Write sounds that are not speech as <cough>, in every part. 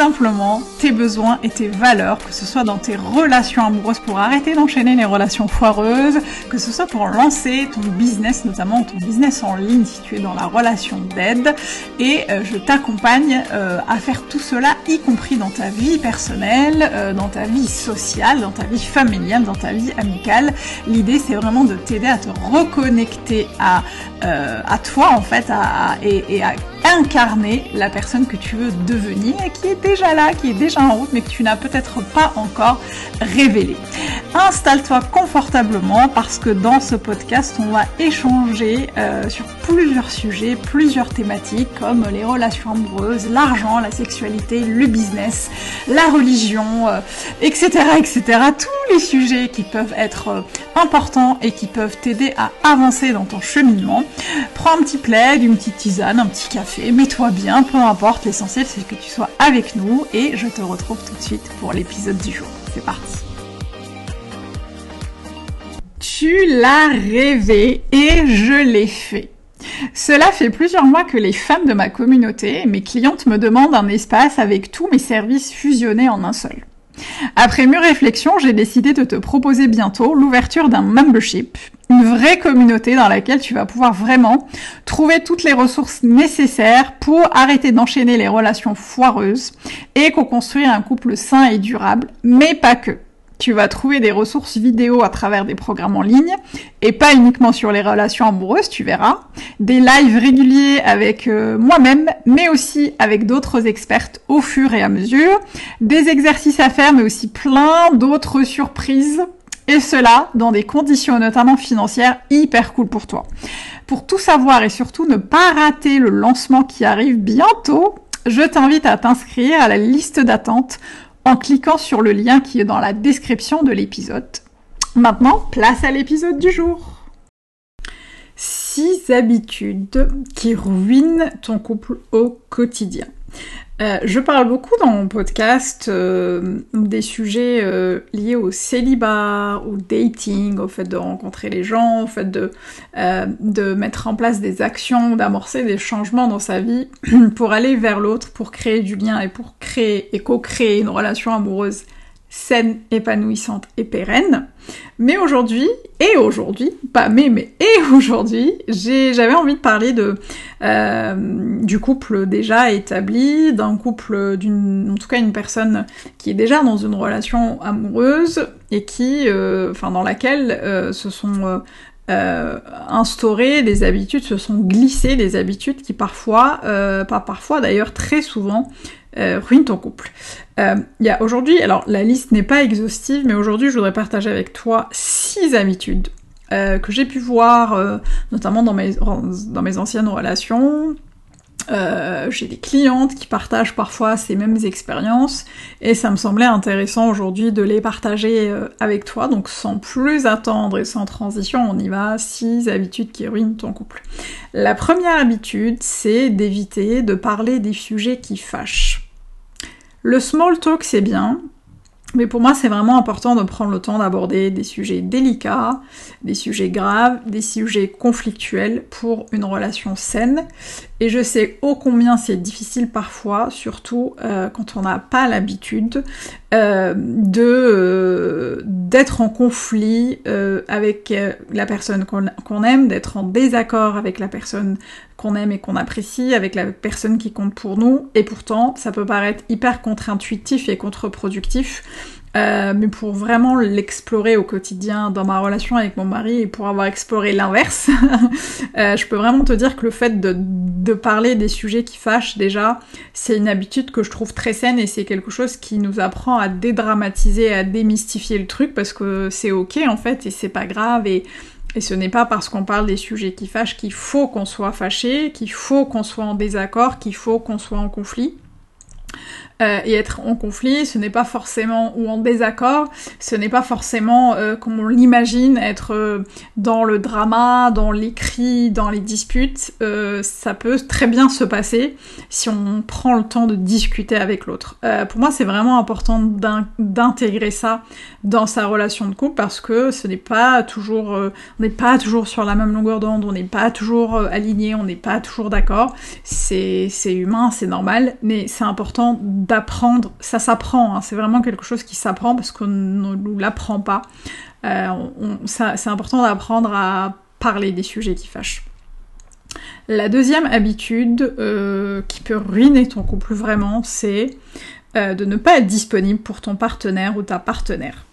simplement tes besoins et tes valeurs, que ce soit dans tes relations amoureuses pour arrêter d'enchaîner les relations foireuses, que ce soit pour lancer ton business, notamment ton business en ligne si tu es dans la relation d'aide. Et euh, je t'accompagne euh, à faire tout cela, y compris dans ta vie personnelle, euh, dans ta vie sociale, dans ta vie familiale, dans ta vie amicale. L'idée c'est vraiment de t'aider à te reconnecter à, à toi en fait à, et, et à incarner la personne que tu veux devenir et qui est là, qui est déjà en route, mais que tu n'as peut-être pas encore révélé. Installe-toi confortablement parce que dans ce podcast, on va échanger euh, sur plusieurs sujets, plusieurs thématiques comme les relations amoureuses, l'argent, la sexualité, le business, la religion, etc., euh, etc. Tous les sujets qui peuvent être euh, importants et qui peuvent t'aider à avancer dans ton cheminement. Prends un petit plaid, une petite tisane, un petit café mets-toi bien, peu importe, l'essentiel c'est que tu sois avec nous et je te retrouve tout de suite pour l'épisode du jour. C'est parti. Tu l'as rêvé et je l'ai fait. Cela fait plusieurs mois que les femmes de ma communauté, mes clientes me demandent un espace avec tous mes services fusionnés en un seul. Après mûre réflexion, j'ai décidé de te proposer bientôt l'ouverture d'un membership, une vraie communauté dans laquelle tu vas pouvoir vraiment trouver toutes les ressources nécessaires pour arrêter d'enchaîner les relations foireuses et co-construire un couple sain et durable, mais pas que. Tu vas trouver des ressources vidéo à travers des programmes en ligne et pas uniquement sur les relations amoureuses, tu verras. Des lives réguliers avec euh, moi-même, mais aussi avec d'autres expertes au fur et à mesure. Des exercices à faire, mais aussi plein d'autres surprises. Et cela dans des conditions notamment financières hyper cool pour toi. Pour tout savoir et surtout ne pas rater le lancement qui arrive bientôt, je t'invite à t'inscrire à la liste d'attente en cliquant sur le lien qui est dans la description de l'épisode. Maintenant, place à l'épisode du jour. 6 habitudes qui ruinent ton couple au quotidien. Euh, je parle beaucoup dans mon podcast euh, des sujets euh, liés au célibat, au dating, au fait de rencontrer les gens, au fait de, de mettre en place des actions, d'amorcer des changements dans sa vie <clears throat> pour aller vers l'autre, pour créer du lien et pour créer et co-créer une relation amoureuse saine, épanouissante et pérenne. Mais aujourd'hui, et aujourd'hui, pas mais, mais et aujourd'hui, j'avais envie de parler de euh, du couple déjà établi, d'un couple d'une, en tout cas une personne qui est déjà dans une relation amoureuse et qui, euh, dans laquelle euh, se sont instaurées des habitudes, se sont glissées des habitudes qui parfois, pas parfois d'ailleurs très souvent, euh, ruine ton couple. Euh, il y a aujourd'hui, alors la liste n'est pas exhaustive, mais aujourd'hui je voudrais partager avec toi six habitudes euh, que j'ai pu voir, notamment dans mes, dans mes anciennes relations. j'ai des clientes qui partagent parfois ces mêmes expériences et ça me semblait intéressant aujourd'hui de les partager avec toi. Donc sans plus attendre et sans transition, on y va. Six habitudes qui ruinent ton couple. La première habitude, c'est d'éviter de parler des sujets qui fâchent. Le small talk, c'est bien, mais pour moi, c'est vraiment important de prendre le temps d'aborder des sujets délicats, des sujets graves, des sujets conflictuels pour une relation saine. Et je sais ô combien c'est difficile parfois, surtout euh, quand on n'a pas l'habitude euh, euh, d'être en conflit avec la personne qu'on aime, d'être en désaccord avec la personne qu'on aime et qu'on apprécie, avec la personne qui compte pour nous. Et pourtant, ça peut paraître hyper contre-intuitif et contre-productif euh, mais pour vraiment l'explorer au quotidien dans ma relation avec mon mari et pour avoir exploré l'inverse, <laughs> euh, je peux vraiment te dire que le fait de, de parler des sujets qui fâchent déjà, c'est une habitude que je trouve très saine et c'est quelque chose qui nous apprend à dédramatiser, à démystifier le truc parce que c'est ok en fait et c'est pas grave et, et ce n'est pas parce qu'on parle des sujets qui fâchent qu'il faut qu'on soit fâché, qu'il faut qu'on soit en désaccord, qu'il faut qu'on soit en conflit. Et être en conflit, ce n'est pas forcément, ou en désaccord, ce n'est pas forcément, comme on l'imagine, être dans le drama, dans les cris, dans les disputes. ça peut très bien se passer si on prend le temps de discuter avec l'autre. pour moi, c'est vraiment important d'intégrer ça dans sa relation de couple parce que ce n'est pas toujours, on n'est pas toujours sur la même longueur d'onde, on n'est pas toujours aligné, on n'est pas toujours d'accord. C'est humain, c'est normal, mais c'est important d'apprendre. Ça s'apprend, hein. c'est vraiment quelque chose qui s'apprend parce qu'on ne nous l'apprend pas. Euh, c'est important d'apprendre à parler des sujets qui fâchent. La deuxième habitude euh, qui peut ruiner ton couple vraiment, c'est euh, de ne pas être disponible pour ton partenaire ou ta partenaire.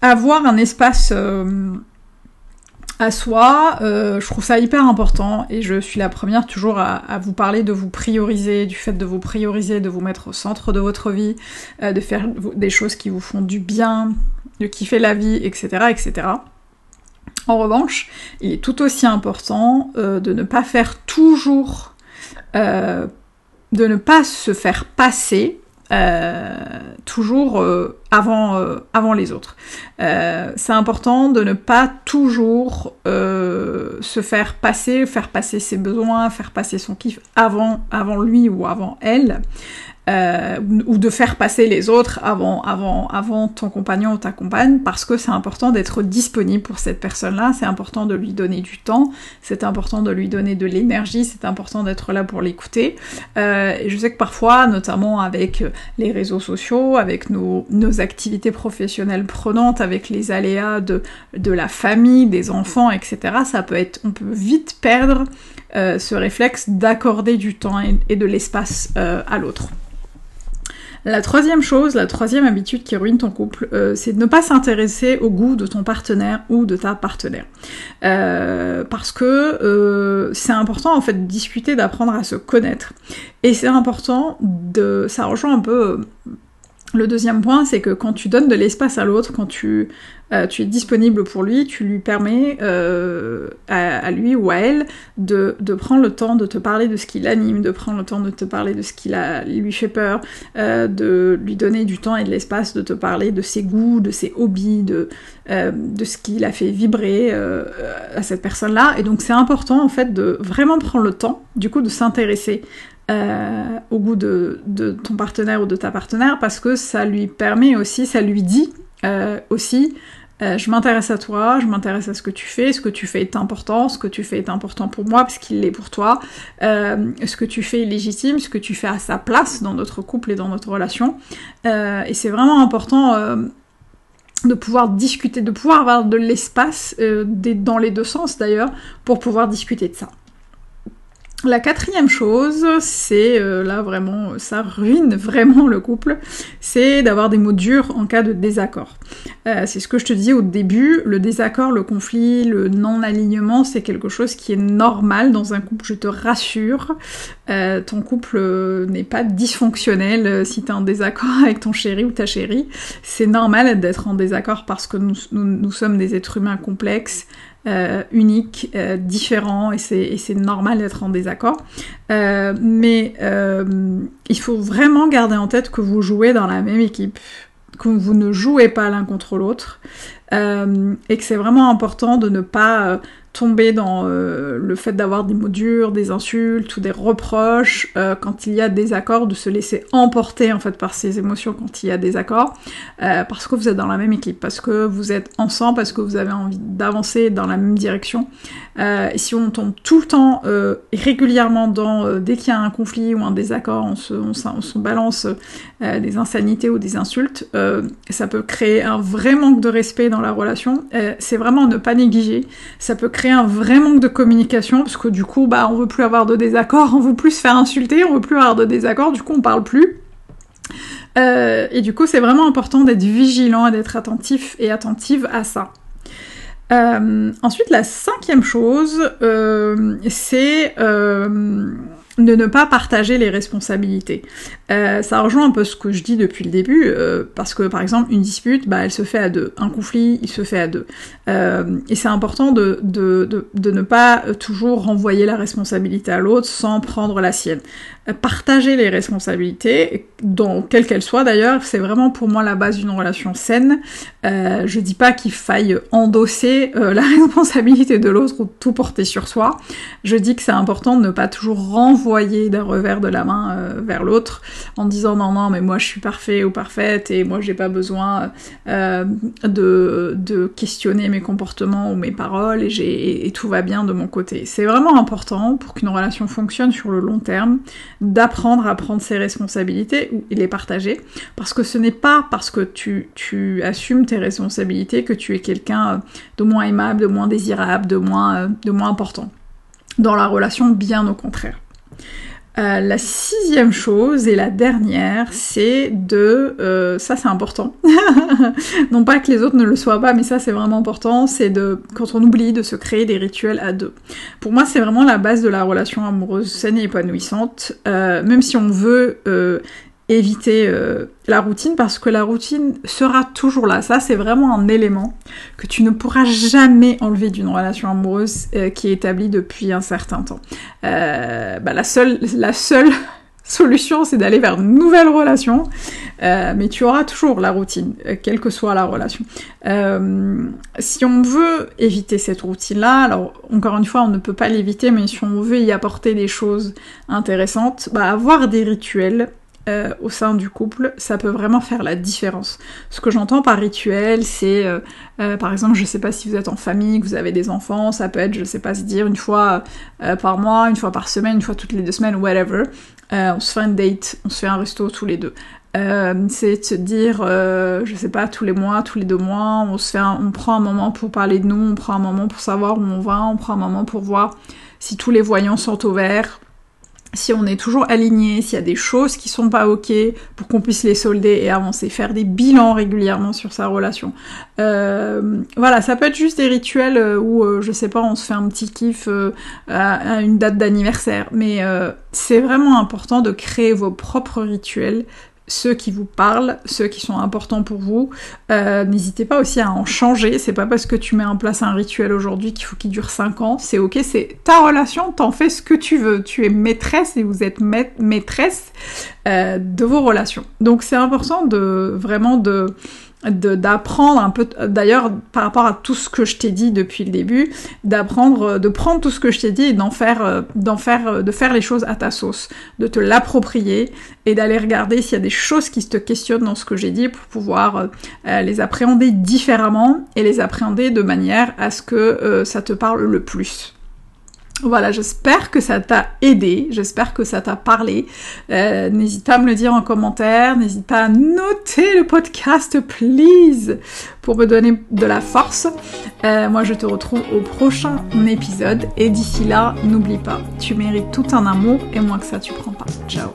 Avoir un espace à soi, euh, je trouve ça hyper important et je suis la première toujours à, vous parler de vous prioriser, du fait de vous prioriser, de vous mettre au centre de votre vie, euh, de faire des choses qui vous font du bien, de kiffer la vie, etc. etc. En revanche, il est tout aussi important euh, de ne pas faire toujours, de ne pas se faire passer toujours avant, euh, avant les autres. c'est important de ne pas toujours se faire passer, faire passer ses besoins, faire passer son kiff avant, avant lui ou avant elle. Euh, ou de faire passer les autres avant, avant, avant ton compagnon ou ta compagne, parce que c'est important d'être disponible pour cette personne-là, c'est important de lui donner du temps, c'est important de lui donner de l'énergie, c'est important d'être là pour l'écouter. Euh, je sais que parfois, notamment avec les réseaux sociaux, avec nos, nos activités professionnelles prenantes, avec les aléas de, de la famille, des enfants, etc., ça peut être, on peut vite perdre euh, ce réflexe d'accorder du temps et, de l'espace euh, à l'autre. La troisième chose, la troisième habitude qui ruine ton couple, euh, c'est de ne pas s'intéresser au goût de ton partenaire ou de ta partenaire. Parce que c'est important en fait de discuter, d'apprendre à se connaître. Et c'est important de... ça rejoint un peu le deuxième point, c'est que quand tu donnes de l'espace à l'autre, quand tu, euh, tu, es disponible pour lui, tu lui permets euh, à, lui ou à elle de, de, prendre le temps de te parler de ce qui l'anime, de prendre le temps de te parler de ce qui lui fait peur, euh, de lui donner du temps et de l'espace de te parler de ses goûts, de ses hobbies, de, de ce qui l'a fait vibrer à cette personne-là. Et donc c'est important en fait de vraiment prendre le temps, du coup, de s'intéresser au goût de, ton partenaire ou de ta partenaire parce que ça lui permet aussi, ça lui dit aussi euh, je m'intéresse à toi, je m'intéresse à ce que tu fais, ce que tu fais est important, ce que tu fais est important pour moi parce qu'il l'est pour toi, ce que tu fais est légitime, ce que tu fais à sa place dans notre couple et dans notre relation. et c'est vraiment important de pouvoir discuter, de pouvoir avoir de l'espace, dans les deux sens d'ailleurs, pour pouvoir discuter de ça. La quatrième chose, c'est euh, là vraiment, ça ruine vraiment le couple, c'est d'avoir des mots durs en cas de désaccord. Euh, c'est ce que je te dis au début, le désaccord, le conflit, le non-alignement, c'est quelque chose qui est normal dans un couple, je te rassure. Euh, ton couple n'est pas dysfonctionnel si t'es en désaccord <laughs> avec ton chéri ou ta chérie. C'est normal d'être en désaccord parce que nous sommes des êtres humains complexes, euh, unique, euh, différent, et c'est normal d'être en désaccord. Euh, mais il faut vraiment garder en tête que vous jouez dans la même équipe, que vous ne jouez pas l'un contre l'autre, et que c'est vraiment important de ne pas tomber dans euh, le fait d'avoir des mots durs, des insultes ou des reproches euh, quand il y a des accords, de se laisser emporter en fait par ces émotions quand il y a des accords, euh, parce que vous êtes dans la même équipe, parce que vous êtes ensemble, parce que vous avez envie d'avancer dans la même direction. si on tombe tout le temps régulièrement dans dès qu'il y a un conflit ou un désaccord, on se, on se balance des insanités ou des insultes, ça peut créer un vrai manque de respect dans la relation. C'est vraiment ne pas négliger. Ça peut créer un vrai manque de communication, parce que du coup, bah, on veut plus avoir de désaccords, <laughs> on veut plus se faire insulter, on veut plus avoir de désaccords, du coup, on parle plus. Euh, et du coup, c'est vraiment important d'être vigilant et d'être attentif et attentive à ça. Euh, ensuite, la cinquième chose, euh, c'est de ne pas partager les responsabilités. Euh, ça rejoint un peu ce que je dis depuis le début, euh, parce que par exemple, une dispute, bah, elle se fait à deux. Un conflit, il se fait à deux. Euh, et c'est important de, de, de, ne pas toujours renvoyer la responsabilité à l'autre sans prendre la sienne. Partager les responsabilités, donc quelle qu'elle soit d'ailleurs, c'est vraiment pour moi la base d'une relation saine. je dis pas qu'il faille endosser la <laughs> responsabilité de l'autre ou tout porter sur soi. Je dis que c'est important de ne pas toujours renvoyer envoyer d'un revers de la main euh, vers l'autre en disant non non mais moi je suis parfait ou parfaite et moi j'ai pas besoin euh, de, de, questionner mes comportements ou mes paroles et, tout va bien de mon côté. C'est vraiment important pour qu'une relation fonctionne sur le long terme d'apprendre à prendre ses responsabilités et les partager parce que ce n'est pas parce que tu, tu assumes tes responsabilités que tu es quelqu'un de moins aimable, de moins désirable, de moins, de moins important dans la relation, bien au contraire. Euh, la sixième chose et la dernière, c'est de, euh, ça c'est important, <laughs> non pas que les autres ne le soient pas, mais ça c'est vraiment important, c'est de, quand on oublie de se créer des rituels à deux. Pour moi c'est vraiment la base de la relation amoureuse saine et épanouissante, euh, même si on veut éviter euh, la routine parce que la routine sera toujours là. Ça, c'est vraiment un élément que tu ne pourras jamais enlever d'une relation amoureuse euh, qui est établie depuis un certain temps. Euh, bah, la seule, la seule <laughs> solution, c'est d'aller vers une nouvelle relation, mais tu auras toujours la routine, quelle que soit la relation. si on veut éviter cette routine-là, alors encore une fois, on ne peut pas l'éviter, mais si on veut y apporter des choses intéressantes, bah, avoir des rituels euh, au sein du couple, ça peut vraiment faire la différence. Ce que j'entends par rituel, c'est euh, euh, par exemple, je sais pas si vous êtes en famille, que vous avez des enfants, ça peut être, je sais pas, se dire une fois par mois, une fois par semaine, une fois toutes les deux semaines, whatever. on se fait un date, on se fait un resto tous les deux. c'est de se dire, je sais pas, tous les mois, tous les deux mois, on se fait, on prend un moment pour parler de nous, on prend un moment pour savoir où on va, on prend un moment pour voir si tous les voyants sont au vert si on est toujours aligné, s'il y a des choses qui sont pas ok, pour qu'on puisse les solder et avancer, faire des bilans régulièrement sur sa relation. Euh, voilà, ça peut être juste des rituels euh, où, euh, je sais pas, on se fait un petit kiff à, une date d'anniversaire, mais c'est vraiment important de créer vos propres rituels ceux qui vous parlent, ceux qui sont importants pour vous. Euh, n'hésitez pas aussi à en changer. C'est pas parce que tu mets en place un rituel aujourd'hui qu'il faut qu'il dure 5 ans. C'est ok, c'est ta relation, t'en fais ce que tu veux. Tu es maîtresse et vous êtes maîtresse euh, de vos relations. Donc c'est important de vraiment de d'apprendre un peu, d'ailleurs par rapport à tout ce que je t'ai dit depuis le début, d'apprendre, de prendre tout ce que je t'ai dit et d'en faire, euh, d'en faire, euh, de faire les choses à ta sauce, de te l'approprier et d'aller regarder s'il y a des choses qui te questionnent dans ce que j'ai dit pour pouvoir euh, les appréhender différemment et les appréhender de manière à ce que ça te parle le plus. Voilà, j'espère que ça t'a aidé, j'espère que ça t'a parlé. Euh, n'hésite pas à me le dire en commentaire, n'hésite pas à noter le podcast, please, pour me donner de la force. Euh, moi, je te retrouve au prochain épisode et d'ici là, n'oublie pas, tu mérites tout un amour et moins que ça, tu prends pas. Ciao